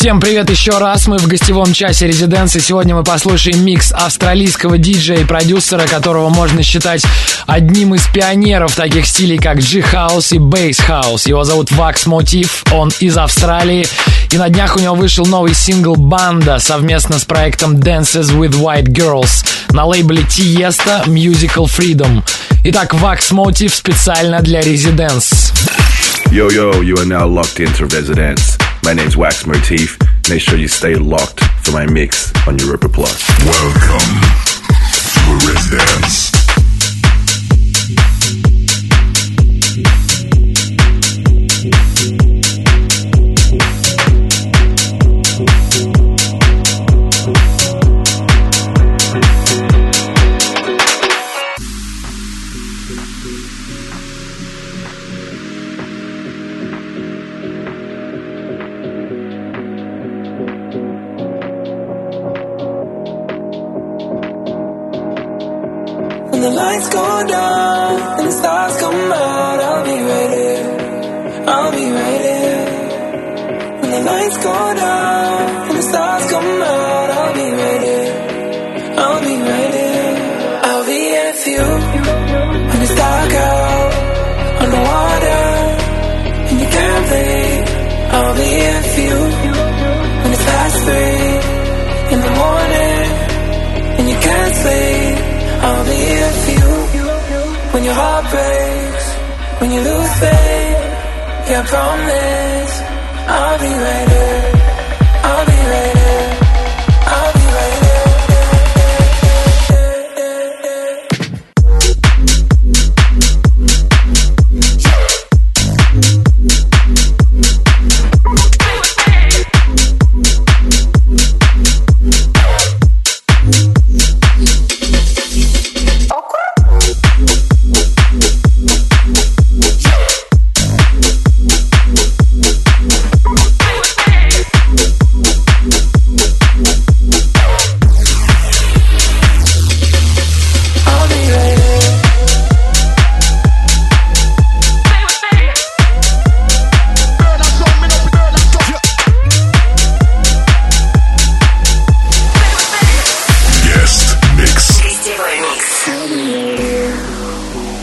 Всем привет еще раз, мы в гостевом часе резиденции. Сегодня мы послушаем микс австралийского диджея и продюсера, которого можно считать одним из пионеров таких стилей, как G-House и Bass House. Его зовут Wax Motif, он из Австралии. И на днях у него вышел новый сингл «Банда» совместно с проектом Dances with White Girls на лейбле Tiesto Musical Freedom. Итак, Wax Motif специально для резиденс. Yo, yo, you are now locked into Residence. My name's Wax Motif. Make sure you stay locked for my mix on Europa Plus. Welcome to a Residence. When the lights go down and the stars come out, I'll be right here. I'll be right here. When the lights go down and the stars come out, promise I'll be right here.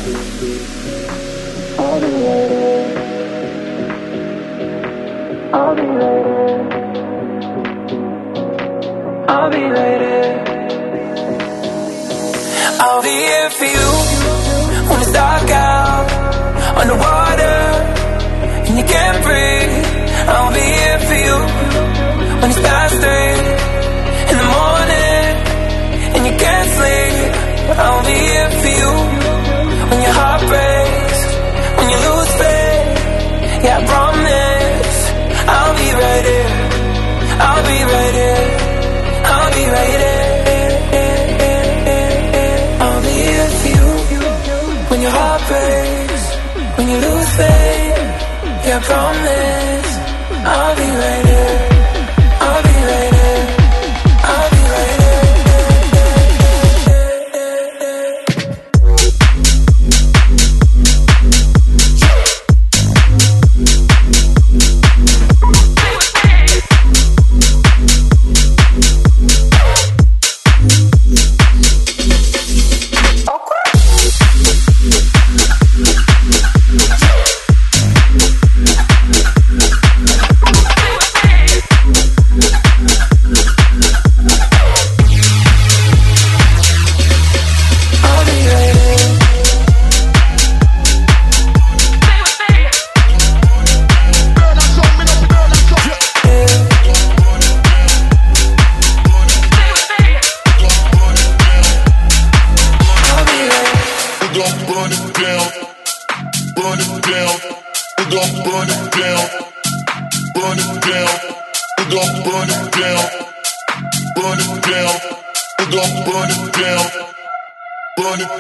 When it's dark out, underwater, and you. Can't breathe. I'll be here for you. When it's past three Yeah, I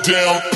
down.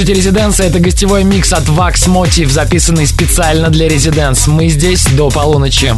Слушаете Резиденция, это гостевой микс от Wax Motive, записанный специально для Резиденс. Мы здесь до полуночи.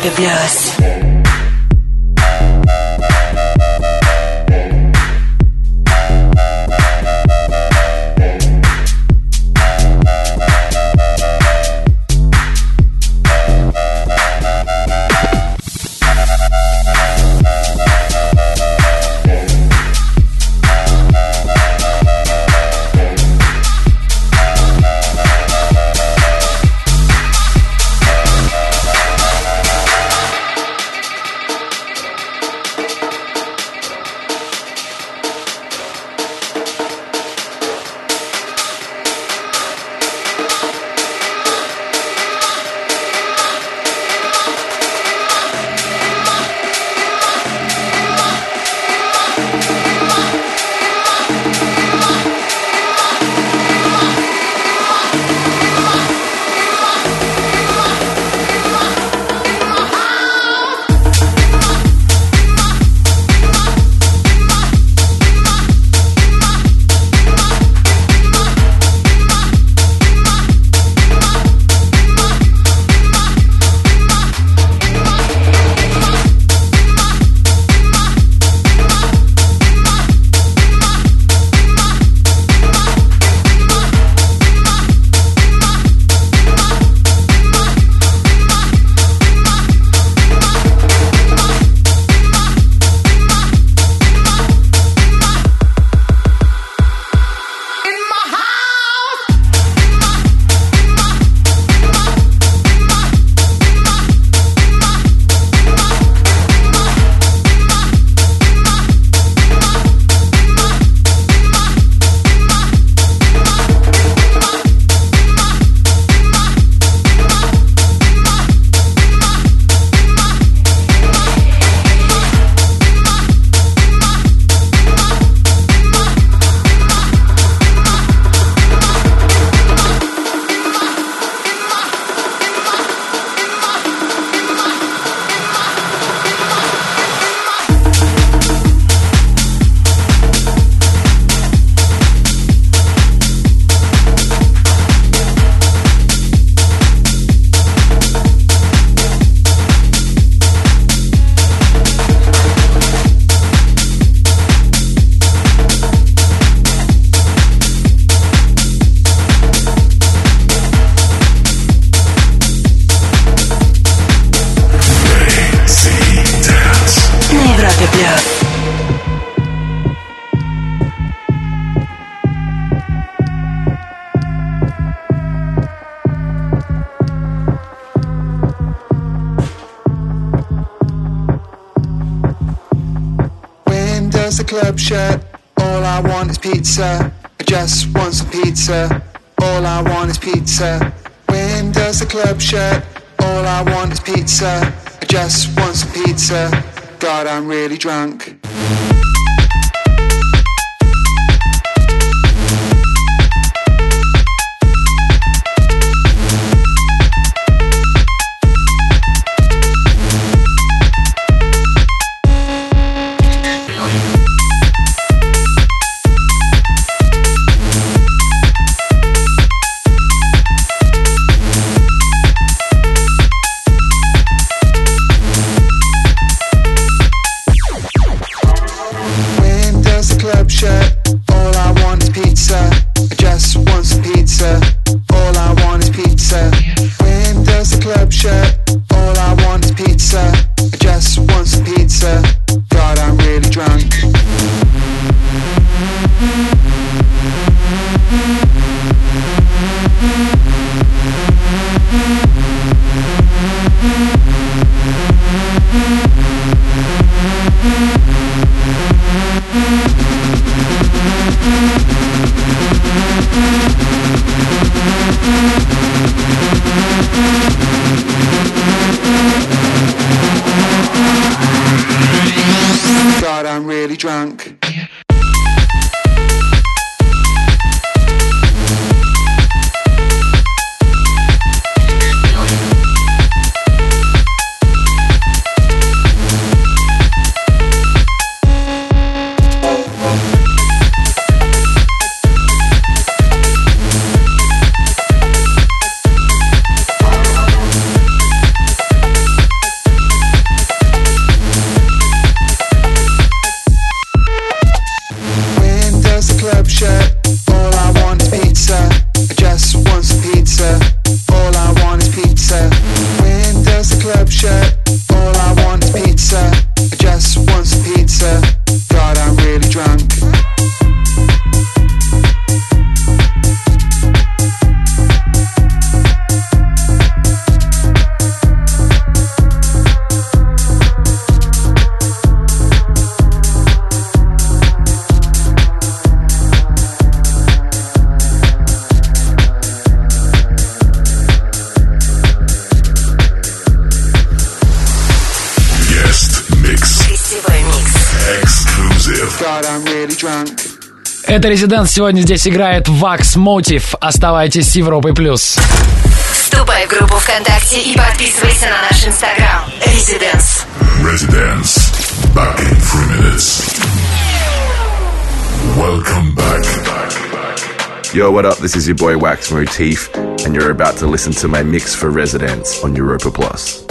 Club Blues. Club shut? All I want is pizza. I just want some pizza. God, I'm really drunk. Это Резиденс. Сегодня здесь играет Wax Motive. Оставайтесь с Европой+. плюс. Вступай в группу ВКонтакте и подписывайся на наш Инстаграм. Резиденс. Residence. Back in three minutes. Welcome back. Yo, what up? This is your boy Wax Motif, and you're about to listen to my mix for Residence on Europa Plus.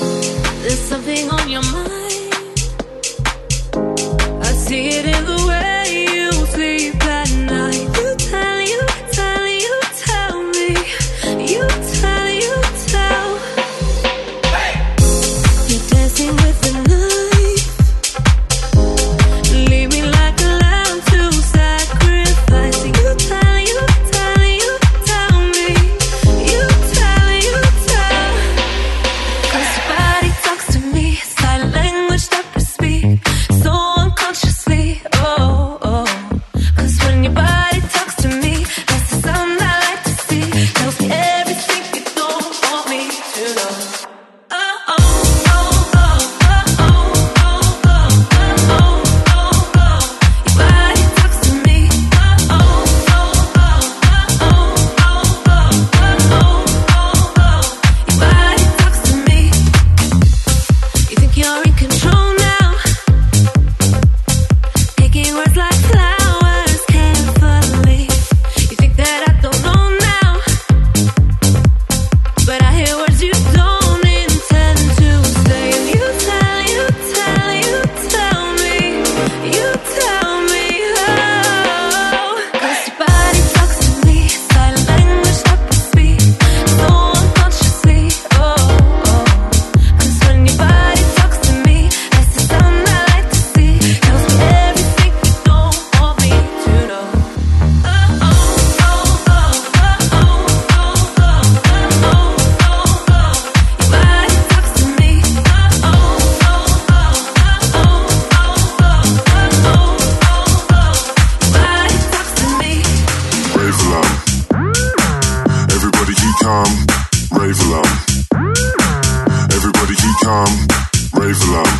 calm, rave along.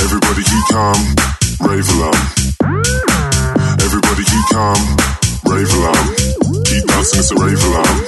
Everybody keep calm, rave along. Everybody keep calm, rave along. Keep dancing, it's a rave along.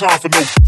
Time for no.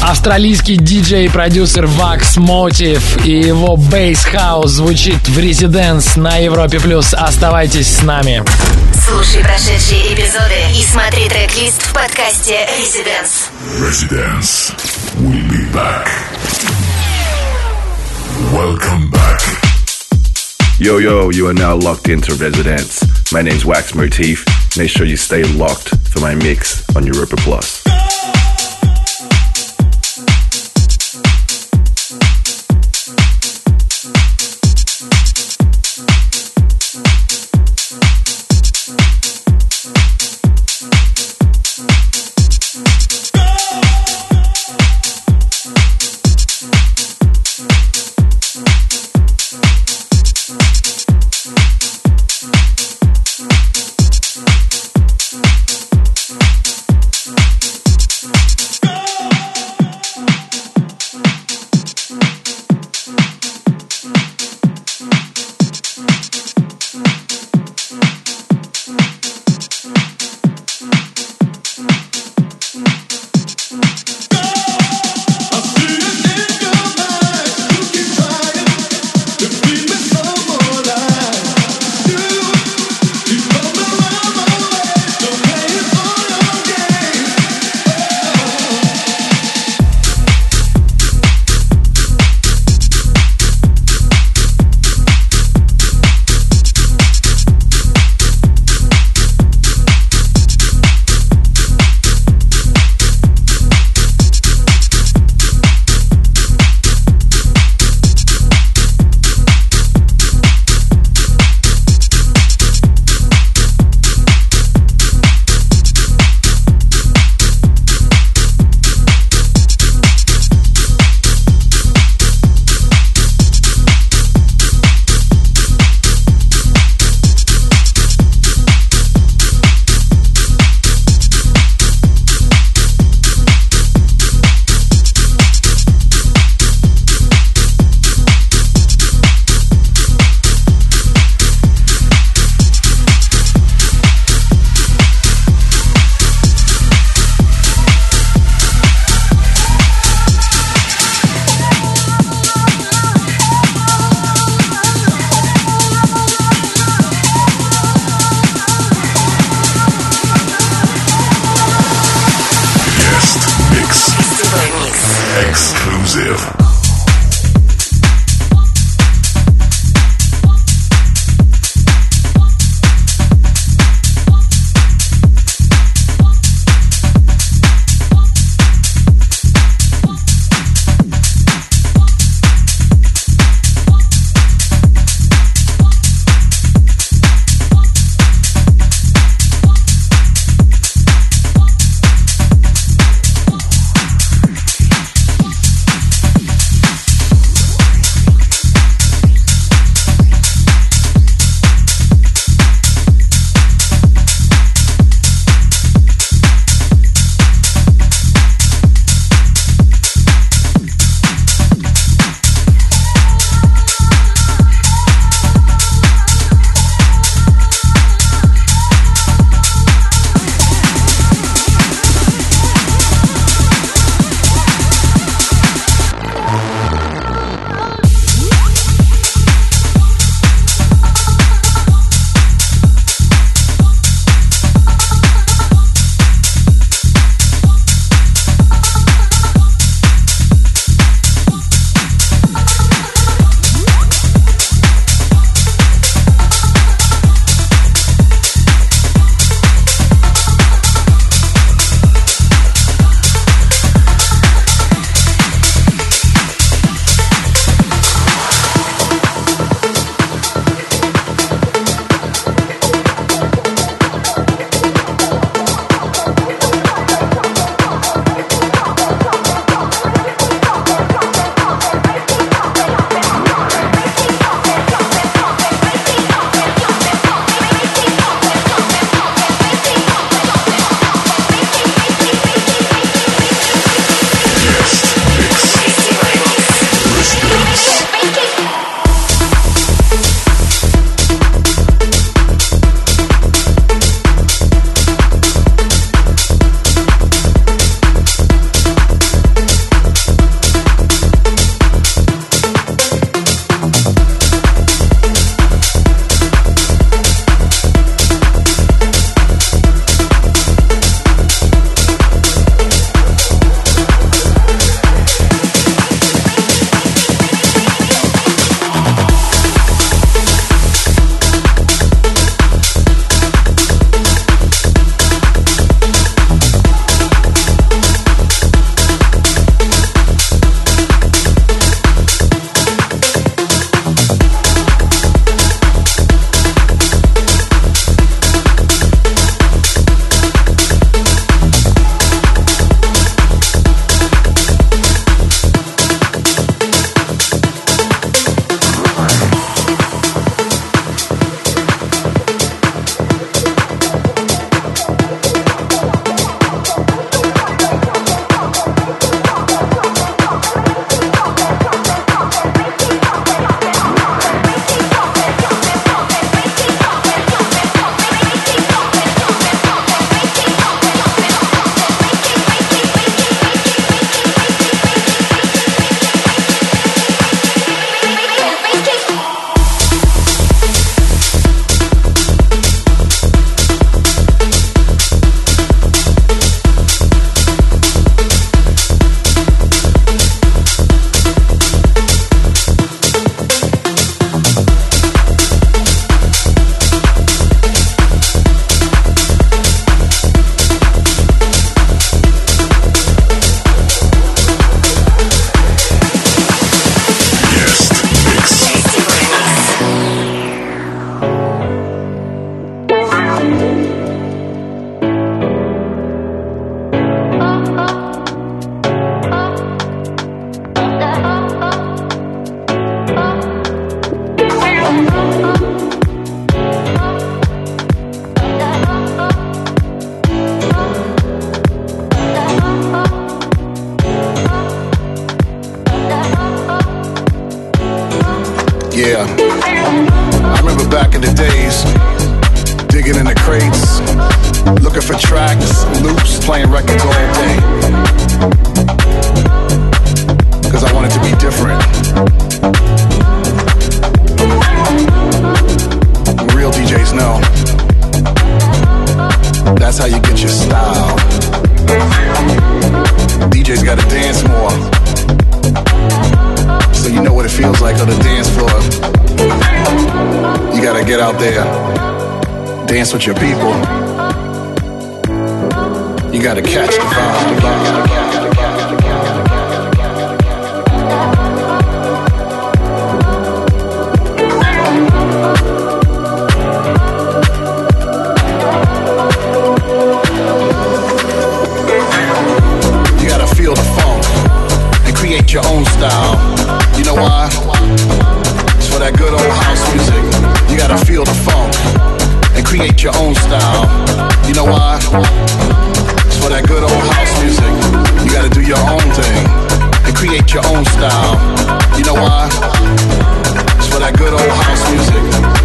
Австралийский диджей и продюсер Vax Motive и его Bass House звучит в Residence на Европе+. плюс. Оставайтесь с нами. Слушай прошедшие эпизоды и смотри трек-лист в подкасте Residence. Residence. We'll be back. Welcome back. Yo, yo, you are now locked into Residence. My name's Wax Motif. Make sure you stay locked for my mix on Europa Plus. Dance with your people. You gotta catch the vibe. You gotta feel the create your own style. You know why? Create your own style. You know why? It's for that good old house music. You gotta do your own thing and create your own style. You know why? It's for that good old house music.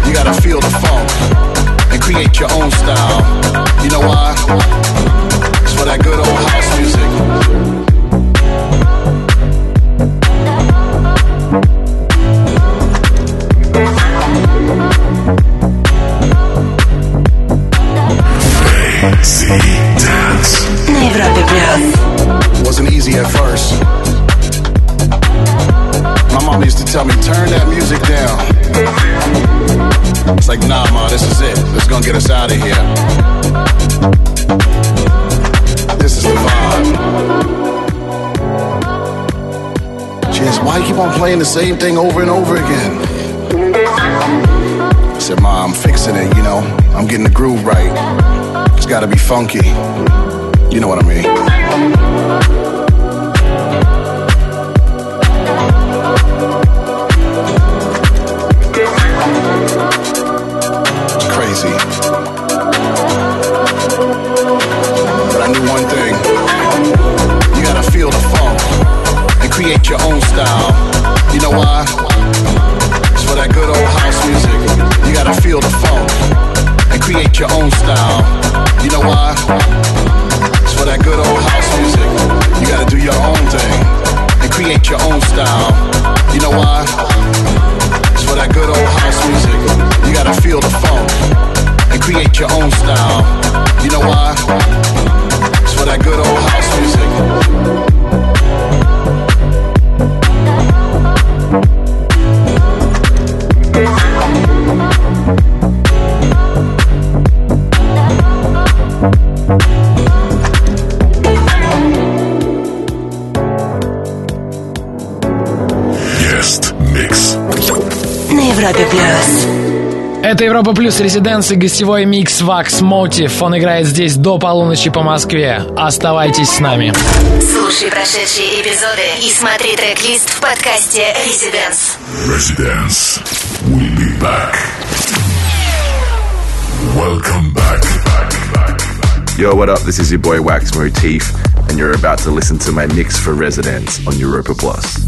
You gotta feel the funk and create your own style. You know why? It's for that good old house music. Z Dance. На Европе плюс. wasn't easy at first. My mom used to tell me, turn that music down. It's like, nah, ma, this is it. It's gonna get us out of here. This is the vibe. Cheers, why you keep on playing the same thing over and over again? I said, Ma, I'm fixing it, you know. I'm getting the groove right. It's gotta be funky. You know what I mean. It's crazy. But I knew one thing. You gotta feel the funk and create your own style. You know why? It's for that good old house music. You gotta feel the funk create your own style. You know why? It's for that good old house music. You gotta do your own thing and create your own style. You know why? It's for that good old house music. You gotta feel the funk and create your own style. You know why? It's for that good old house music. Европе плюс. Это Европа Плюс Резиденс и гостевой микс Wax Motive. Он играет здесь до полуночи по Москве. Оставайтесь с нами. Слушай прошедшие эпизоды и смотри трек-лист в подкасте Residence. Residence. We'll be back. Welcome back. Yo, what up? This is your boy Wax Motif, and you're about to listen to my mix for Residents on Europa Plus.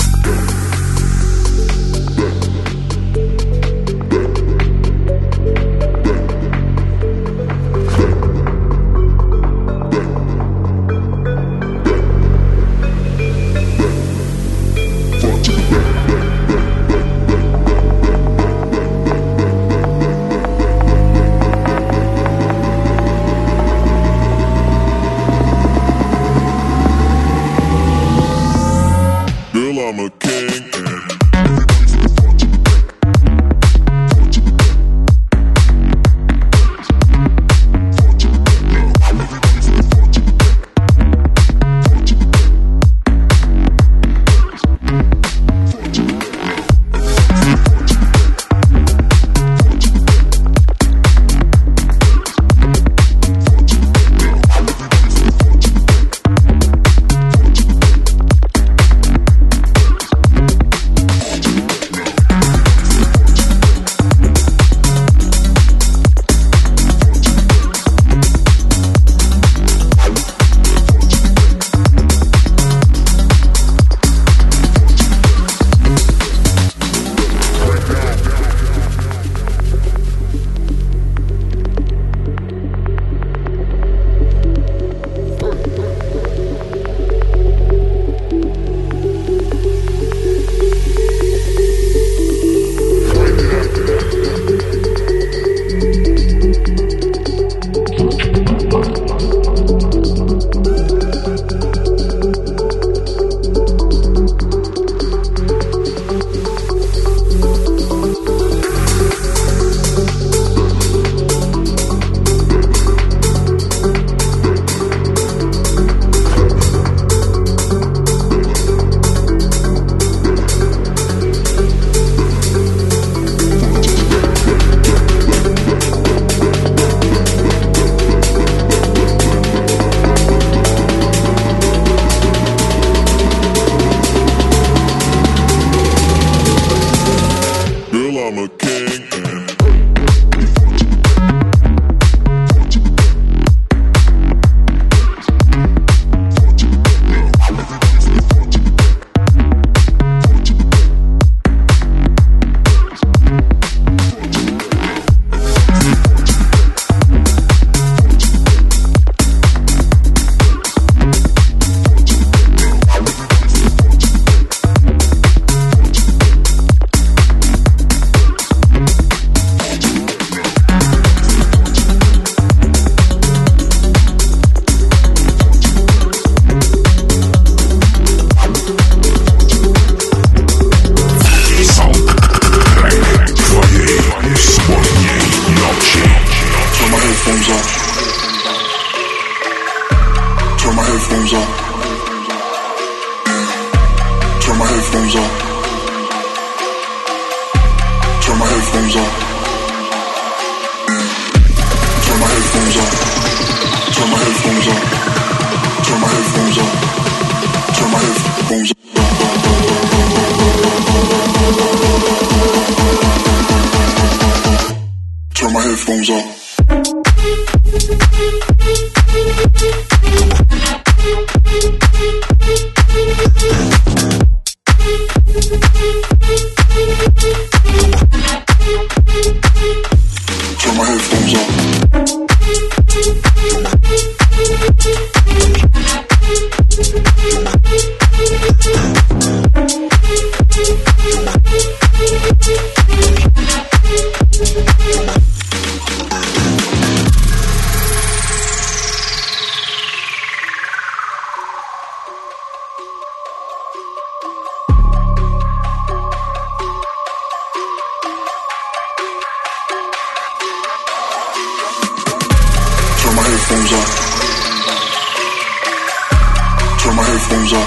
headphones on.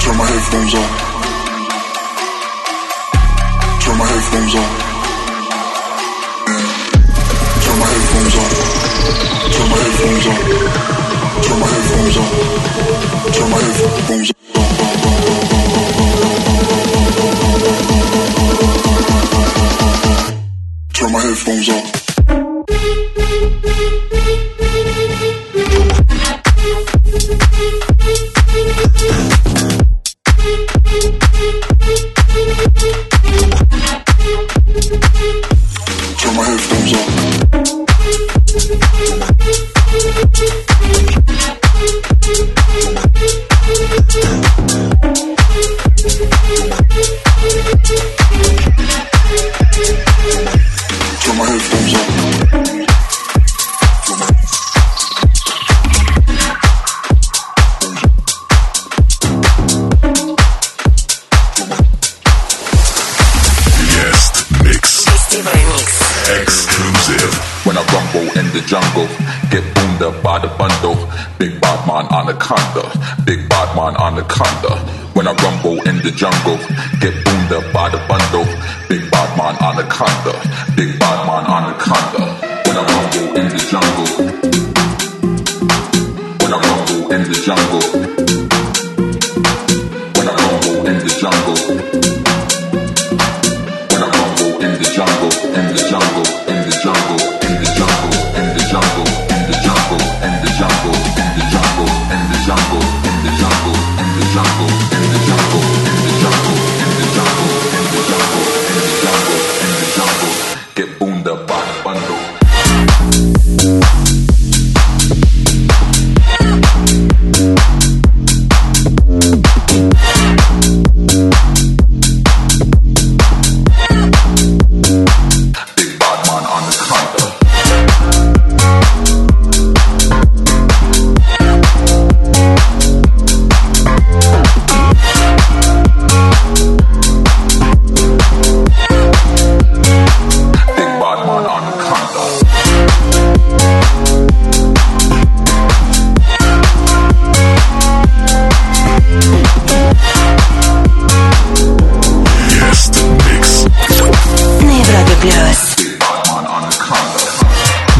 Turn my headphones on. Turn my headphones on. Turn my headphones on. Turn my headphones on. Turn my headphones on. Turn my headphones on. Turn my headphones on. When I rumble in the jungle.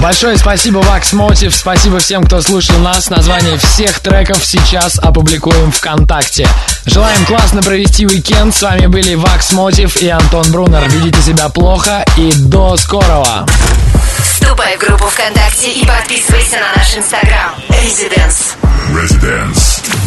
Большое спасибо Vax Motive, спасибо всем, кто слушал нас. Название всех треков сейчас опубликуем ВКонтакте. Желаем классно провести уикенд. С вами были Vax Motive и Антон Брунер. Ведите себя плохо и до скорого. Вступай в группу ВКонтакте и подписывайся на наш инстаграм. Residence. Residence.